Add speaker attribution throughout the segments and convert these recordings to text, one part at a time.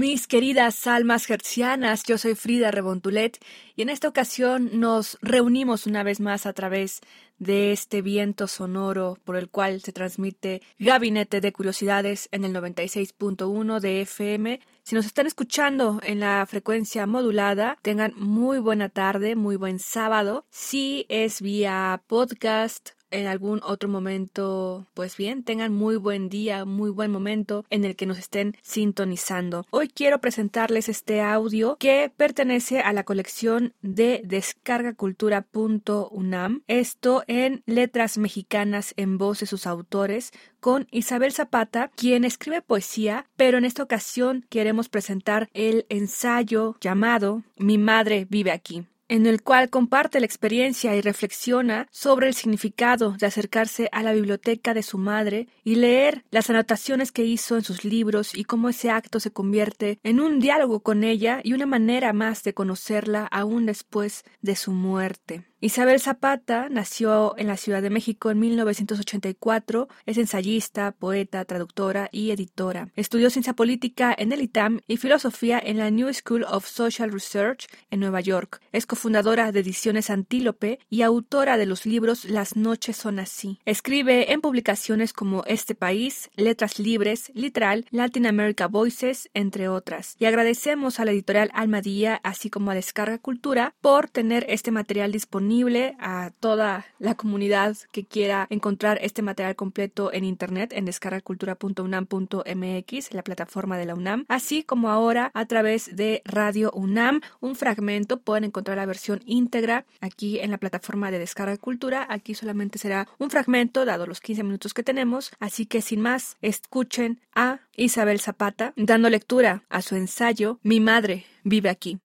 Speaker 1: Mis queridas almas hercianas, yo soy Frida Rebontulet y en esta ocasión nos reunimos una vez más a través de este viento sonoro por el cual se transmite Gabinete de Curiosidades en el 96.1 de FM. Si nos están escuchando en la frecuencia modulada, tengan muy buena tarde, muy buen sábado. Si es vía podcast en algún otro momento, pues bien, tengan muy buen día, muy buen momento en el que nos estén sintonizando. Hoy quiero presentarles este audio que pertenece a la colección de descargacultura.unam. Esto en letras mexicanas en voz de sus autores con Isabel Zapata, quien escribe poesía, pero en esta ocasión queremos presentar el ensayo llamado Mi madre vive aquí en el cual comparte la experiencia y reflexiona sobre el significado de acercarse a la biblioteca de su madre y leer las anotaciones que hizo en sus libros y cómo ese acto se convierte en un diálogo con ella y una manera más de conocerla aún después de su muerte. Isabel Zapata nació en la Ciudad de México en 1984, es ensayista, poeta, traductora y editora. Estudió ciencia política en el ITAM y filosofía en la New School of Social Research en Nueva York. Es cofundadora de Ediciones Antílope y autora de los libros Las noches son así. Escribe en publicaciones como Este País, Letras Libres, Literal, Latin America Voices, entre otras. Y agradecemos a la editorial Almadía, así como a Descarga Cultura, por tener este material disponible a toda la comunidad que quiera encontrar este material completo en internet en descargacultura.unam.mx, la plataforma de la UNAM, así como ahora a través de Radio UNAM, un fragmento, pueden encontrar la versión íntegra aquí en la plataforma de Descarga Cultura, aquí solamente será un fragmento dado los 15 minutos que tenemos, así que sin más, escuchen a Isabel Zapata dando lectura a su ensayo Mi madre vive aquí.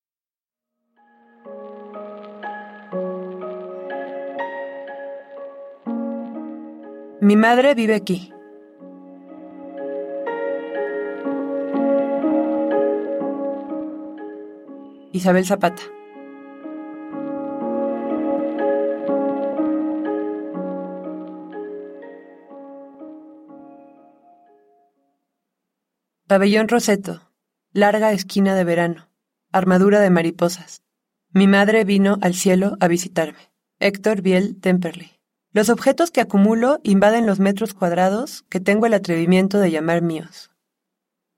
Speaker 2: Mi madre vive aquí. Isabel Zapata. Pabellón Roseto. Larga esquina de verano. Armadura de mariposas. Mi madre vino al cielo a visitarme. Héctor Biel Temperley. Los objetos que acumulo invaden los metros cuadrados que tengo el atrevimiento de llamar míos.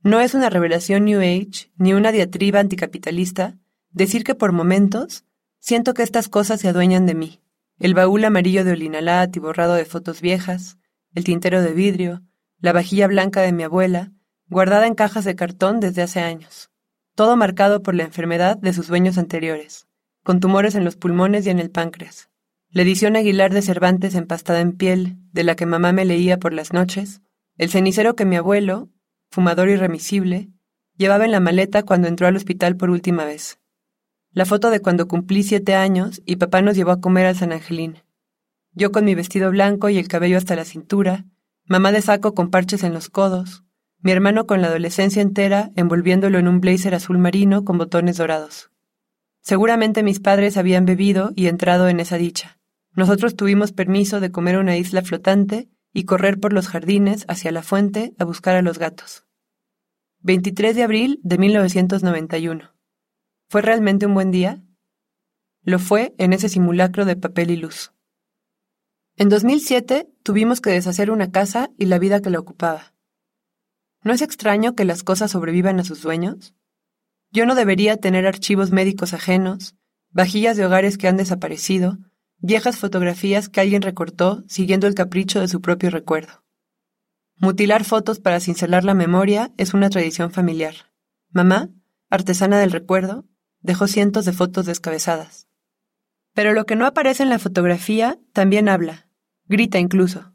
Speaker 2: No es una revelación New Age ni una diatriba anticapitalista decir que por momentos siento que estas cosas se adueñan de mí. El baúl amarillo de Olinalat y borrado de fotos viejas, el tintero de vidrio, la vajilla blanca de mi abuela, guardada en cajas de cartón desde hace años. Todo marcado por la enfermedad de sus dueños anteriores, con tumores en los pulmones y en el páncreas la edición Aguilar de Cervantes empastada en piel, de la que mamá me leía por las noches, el cenicero que mi abuelo, fumador irremisible, llevaba en la maleta cuando entró al hospital por última vez. La foto de cuando cumplí siete años y papá nos llevó a comer al San Angelín. Yo con mi vestido blanco y el cabello hasta la cintura, mamá de saco con parches en los codos, mi hermano con la adolescencia entera envolviéndolo en un blazer azul marino con botones dorados. Seguramente mis padres habían bebido y entrado en esa dicha. Nosotros tuvimos permiso de comer una isla flotante y correr por los jardines hacia la fuente a buscar a los gatos. 23 de abril de 1991. ¿Fue realmente un buen día? Lo fue en ese simulacro de papel y luz. En 2007 tuvimos que deshacer una casa y la vida que la ocupaba. ¿No es extraño que las cosas sobrevivan a sus dueños? Yo no debería tener archivos médicos ajenos, vajillas de hogares que han desaparecido, viejas fotografías que alguien recortó siguiendo el capricho de su propio recuerdo. Mutilar fotos para cincelar la memoria es una tradición familiar. Mamá, artesana del recuerdo, dejó cientos de fotos descabezadas. Pero lo que no aparece en la fotografía también habla, grita incluso.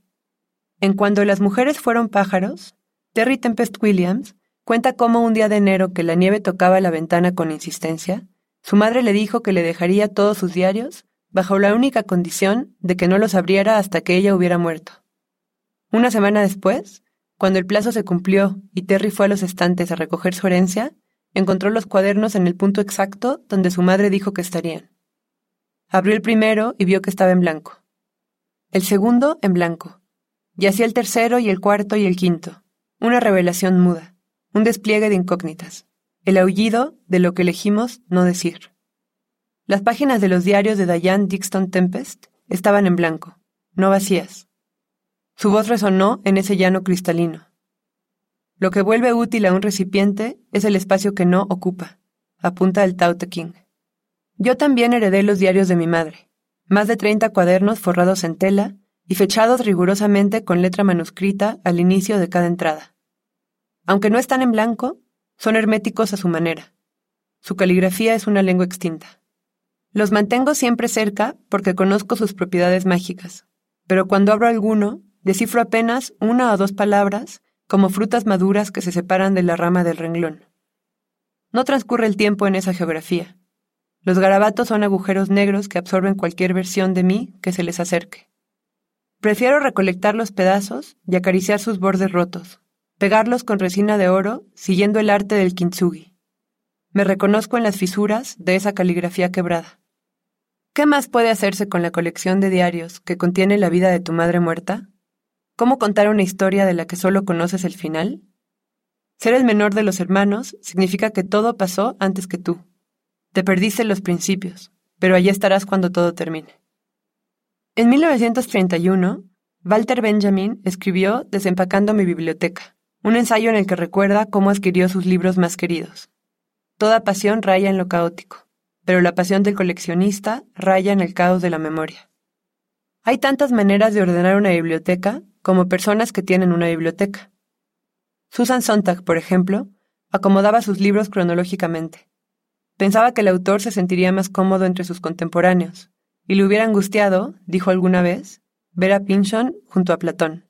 Speaker 2: En cuando las mujeres fueron pájaros, Terry Tempest Williams cuenta cómo un día de enero que la nieve tocaba la ventana con insistencia, su madre le dijo que le dejaría todos sus diarios bajo la única condición de que no los abriera hasta que ella hubiera muerto. Una semana después, cuando el plazo se cumplió y Terry fue a los estantes a recoger su herencia, encontró los cuadernos en el punto exacto donde su madre dijo que estarían. Abrió el primero y vio que estaba en blanco. El segundo en blanco. Y así el tercero y el cuarto y el quinto. Una revelación muda. Un despliegue de incógnitas. El aullido de lo que elegimos no decir. Las páginas de los diarios de Diane Dixon Tempest estaban en blanco, no vacías. Su voz resonó en ese llano cristalino. Lo que vuelve útil a un recipiente es el espacio que no ocupa, apunta el Tao Te King. Yo también heredé los diarios de mi madre, más de treinta cuadernos forrados en tela y fechados rigurosamente con letra manuscrita al inicio de cada entrada. Aunque no están en blanco, son herméticos a su manera. Su caligrafía es una lengua extinta. Los mantengo siempre cerca porque conozco sus propiedades mágicas, pero cuando abro alguno, Descifro apenas una o dos palabras, como frutas maduras que se separan de la rama del renglón. No transcurre el tiempo en esa geografía. Los garabatos son agujeros negros que absorben cualquier versión de mí que se les acerque. Prefiero recolectar los pedazos y acariciar sus bordes rotos, pegarlos con resina de oro, siguiendo el arte del kintsugi. Me reconozco en las fisuras de esa caligrafía quebrada. ¿Qué más puede hacerse con la colección de diarios que contiene la vida de tu madre muerta? ¿Cómo contar una historia de la que solo conoces el final? Ser el menor de los hermanos significa que todo pasó antes que tú. Te perdiste los principios, pero allí estarás cuando todo termine. En 1931, Walter Benjamin escribió Desempacando mi biblioteca, un ensayo en el que recuerda cómo adquirió sus libros más queridos. Toda pasión raya en lo caótico, pero la pasión del coleccionista raya en el caos de la memoria. Hay tantas maneras de ordenar una biblioteca como personas que tienen una biblioteca. Susan Sontag, por ejemplo, acomodaba sus libros cronológicamente. Pensaba que el autor se sentiría más cómodo entre sus contemporáneos, y le hubiera angustiado, dijo alguna vez, ver a Pynchon junto a Platón.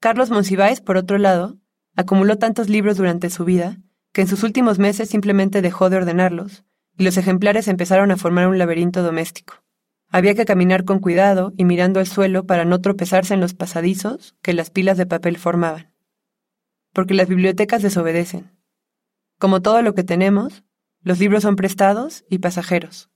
Speaker 2: Carlos Monsiváis, por otro lado, acumuló tantos libros durante su vida que en sus últimos meses simplemente dejó de ordenarlos, y los ejemplares empezaron a formar un laberinto doméstico. Había que caminar con cuidado y mirando al suelo para no tropezarse en los pasadizos que las pilas de papel formaban. Porque las bibliotecas desobedecen. Como todo lo que tenemos, los libros son prestados y pasajeros.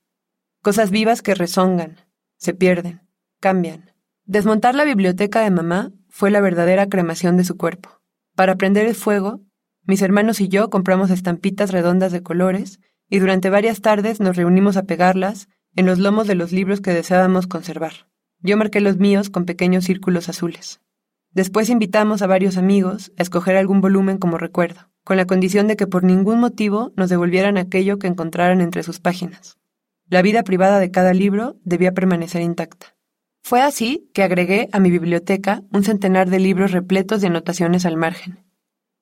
Speaker 2: Cosas vivas que rezongan, se pierden, cambian. Desmontar la biblioteca de mamá fue la verdadera cremación de su cuerpo. Para prender el fuego, mis hermanos y yo compramos estampitas redondas de colores y durante varias tardes nos reunimos a pegarlas en los lomos de los libros que deseábamos conservar. Yo marqué los míos con pequeños círculos azules. Después invitamos a varios amigos a escoger algún volumen como recuerdo, con la condición de que por ningún motivo nos devolvieran aquello que encontraran entre sus páginas. La vida privada de cada libro debía permanecer intacta. Fue así que agregué a mi biblioteca un centenar de libros repletos de anotaciones al margen.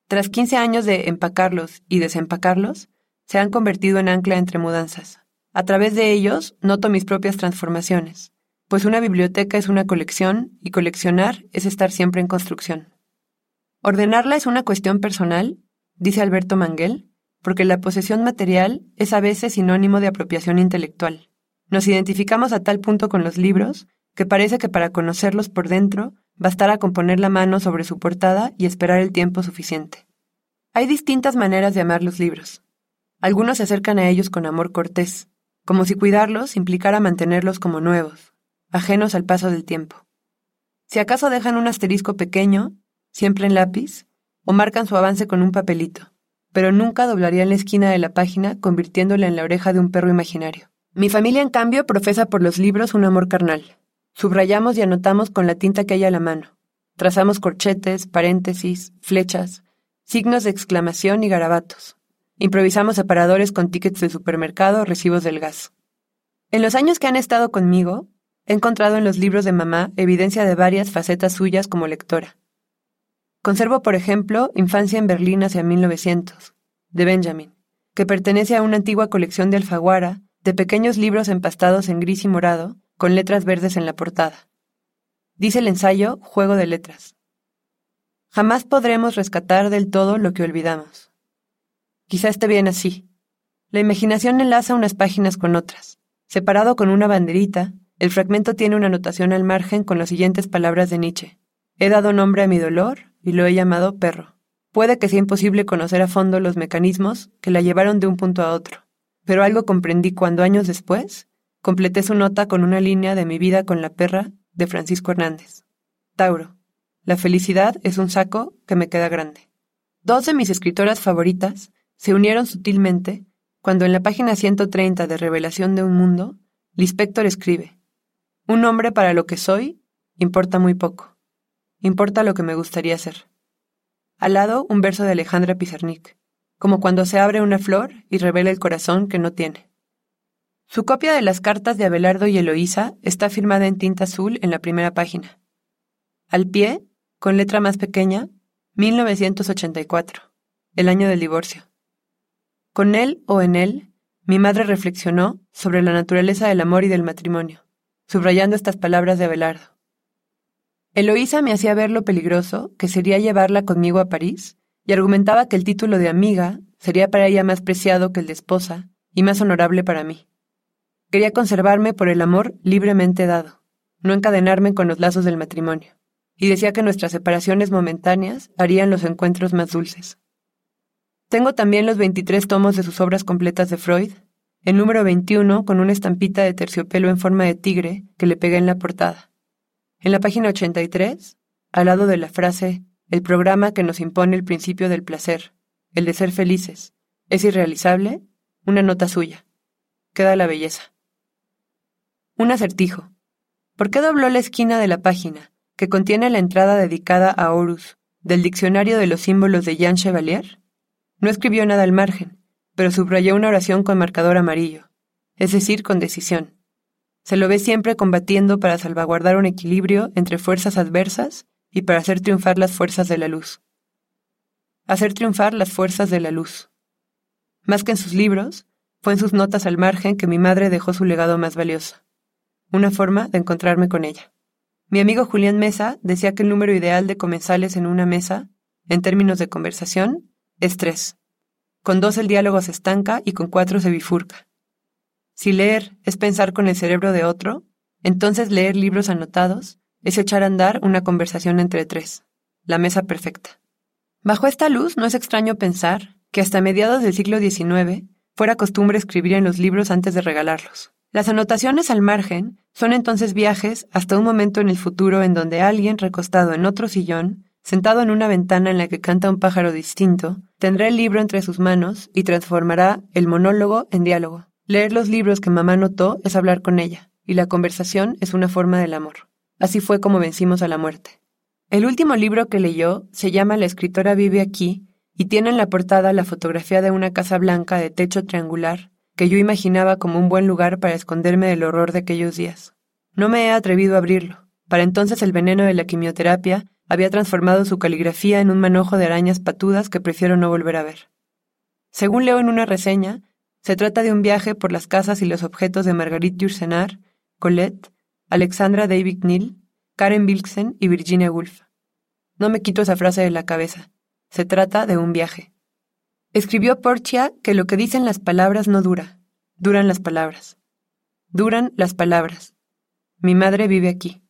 Speaker 2: Tras 15 años de empacarlos y desempacarlos, se han convertido en ancla entre mudanzas, a través de ellos noto mis propias transformaciones, pues una biblioteca es una colección y coleccionar es estar siempre en construcción. Ordenarla es una cuestión personal, dice Alberto Manguel, porque la posesión material es a veces sinónimo de apropiación intelectual. Nos identificamos a tal punto con los libros que parece que para conocerlos por dentro bastará con poner la mano sobre su portada y esperar el tiempo suficiente. Hay distintas maneras de amar los libros. Algunos se acercan a ellos con amor cortés, como si cuidarlos implicara mantenerlos como nuevos, ajenos al paso del tiempo. Si acaso dejan un asterisco pequeño, siempre en lápiz, o marcan su avance con un papelito, pero nunca doblarían la esquina de la página convirtiéndola en la oreja de un perro imaginario. Mi familia, en cambio, profesa por los libros un amor carnal. Subrayamos y anotamos con la tinta que hay a la mano. Trazamos corchetes, paréntesis, flechas, signos de exclamación y garabatos. Improvisamos separadores con tickets de supermercado recibos del gas. En los años que han estado conmigo, he encontrado en los libros de mamá evidencia de varias facetas suyas como lectora. Conservo, por ejemplo, Infancia en Berlín hacia 1900, de Benjamin, que pertenece a una antigua colección de Alfaguara, de pequeños libros empastados en gris y morado, con letras verdes en la portada. Dice el ensayo Juego de Letras. Jamás podremos rescatar del todo lo que olvidamos. Quizá esté bien así. La imaginación enlaza unas páginas con otras. Separado con una banderita, el fragmento tiene una anotación al margen con las siguientes palabras de Nietzsche. He dado nombre a mi dolor y lo he llamado perro. Puede que sea imposible conocer a fondo los mecanismos que la llevaron de un punto a otro, pero algo comprendí cuando años después completé su nota con una línea de mi vida con la perra de Francisco Hernández. Tauro. La felicidad es un saco que me queda grande. Dos de mis escritoras favoritas se unieron sutilmente cuando en la página 130 de Revelación de un Mundo, Lispector escribe, Un hombre para lo que soy importa muy poco. Importa lo que me gustaría ser. Al lado, un verso de Alejandra Pizarnik, como cuando se abre una flor y revela el corazón que no tiene. Su copia de las cartas de Abelardo y Eloísa está firmada en tinta azul en la primera página. Al pie, con letra más pequeña, 1984, el año del divorcio. Con él o en él, mi madre reflexionó sobre la naturaleza del amor y del matrimonio, subrayando estas palabras de Abelardo. Eloísa me hacía ver lo peligroso que sería llevarla conmigo a París y argumentaba que el título de amiga sería para ella más preciado que el de esposa y más honorable para mí. Quería conservarme por el amor libremente dado, no encadenarme con los lazos del matrimonio, y decía que nuestras separaciones momentáneas harían los encuentros más dulces. Tengo también los 23 tomos de sus obras completas de Freud, el número 21 con una estampita de terciopelo en forma de tigre que le pegué en la portada. En la página 83, al lado de la frase El programa que nos impone el principio del placer, el de ser felices, es irrealizable, una nota suya. Queda la belleza. Un acertijo. ¿Por qué dobló la esquina de la página, que contiene la entrada dedicada a Horus, del diccionario de los símbolos de Jean Chevalier? No escribió nada al margen, pero subrayó una oración con marcador amarillo, es decir, con decisión. Se lo ve siempre combatiendo para salvaguardar un equilibrio entre fuerzas adversas y para hacer triunfar las fuerzas de la luz. Hacer triunfar las fuerzas de la luz. Más que en sus libros, fue en sus notas al margen que mi madre dejó su legado más valioso. Una forma de encontrarme con ella. Mi amigo Julián Mesa decía que el número ideal de comensales en una mesa, en términos de conversación, es tres. Con dos el diálogo se estanca y con cuatro se bifurca. Si leer es pensar con el cerebro de otro, entonces leer libros anotados es echar a andar una conversación entre tres, la mesa perfecta. Bajo esta luz no es extraño pensar que hasta mediados del siglo XIX fuera costumbre escribir en los libros antes de regalarlos. Las anotaciones al margen son entonces viajes hasta un momento en el futuro en donde alguien recostado en otro sillón, sentado en una ventana en la que canta un pájaro distinto, tendrá el libro entre sus manos y transformará el monólogo en diálogo. Leer los libros que mamá notó es hablar con ella, y la conversación es una forma del amor. Así fue como vencimos a la muerte. El último libro que leyó se llama La escritora vive aquí y tiene en la portada la fotografía de una casa blanca de techo triangular que yo imaginaba como un buen lugar para esconderme del horror de aquellos días. No me he atrevido a abrirlo. Para entonces el veneno de la quimioterapia había transformado su caligrafía en un manojo de arañas patudas que prefiero no volver a ver. Según leo en una reseña, se trata de un viaje por las casas y los objetos de Marguerite Yourcenar, Colette, Alexandra David Neal, Karen Wilksen y Virginia Woolf. No me quito esa frase de la cabeza. Se trata de un viaje. Escribió Portia que lo que dicen las palabras no dura, duran las palabras. Duran las palabras. Mi madre vive aquí.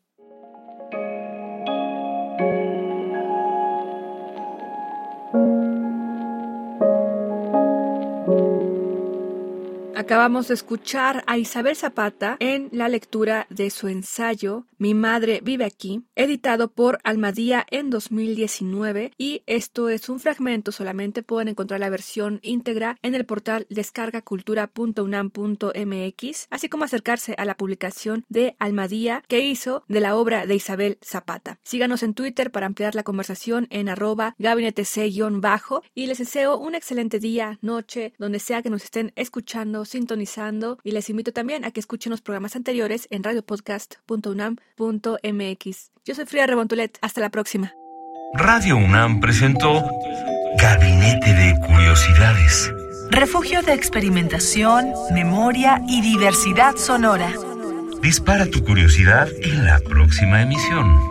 Speaker 1: Acabamos de escuchar a Isabel Zapata en la lectura de su ensayo Mi madre vive aquí, editado por Almadía en 2019 y esto es un fragmento, solamente pueden encontrar la versión íntegra en el portal descargacultura.unam.mx, así como acercarse a la publicación de Almadía que hizo de la obra de Isabel Zapata. Síganos en Twitter para ampliar la conversación en arroba gabinete bajo y les deseo un excelente día, noche, donde sea que nos estén escuchando sintonizando y les invito también a que escuchen los programas anteriores en radiopodcast.unam.mx. Yo soy Frida Rebontulet. Hasta la próxima.
Speaker 3: Radio UNAM presentó Gabinete de Curiosidades.
Speaker 4: Refugio de experimentación, memoria y diversidad sonora.
Speaker 3: Dispara tu curiosidad en la próxima emisión.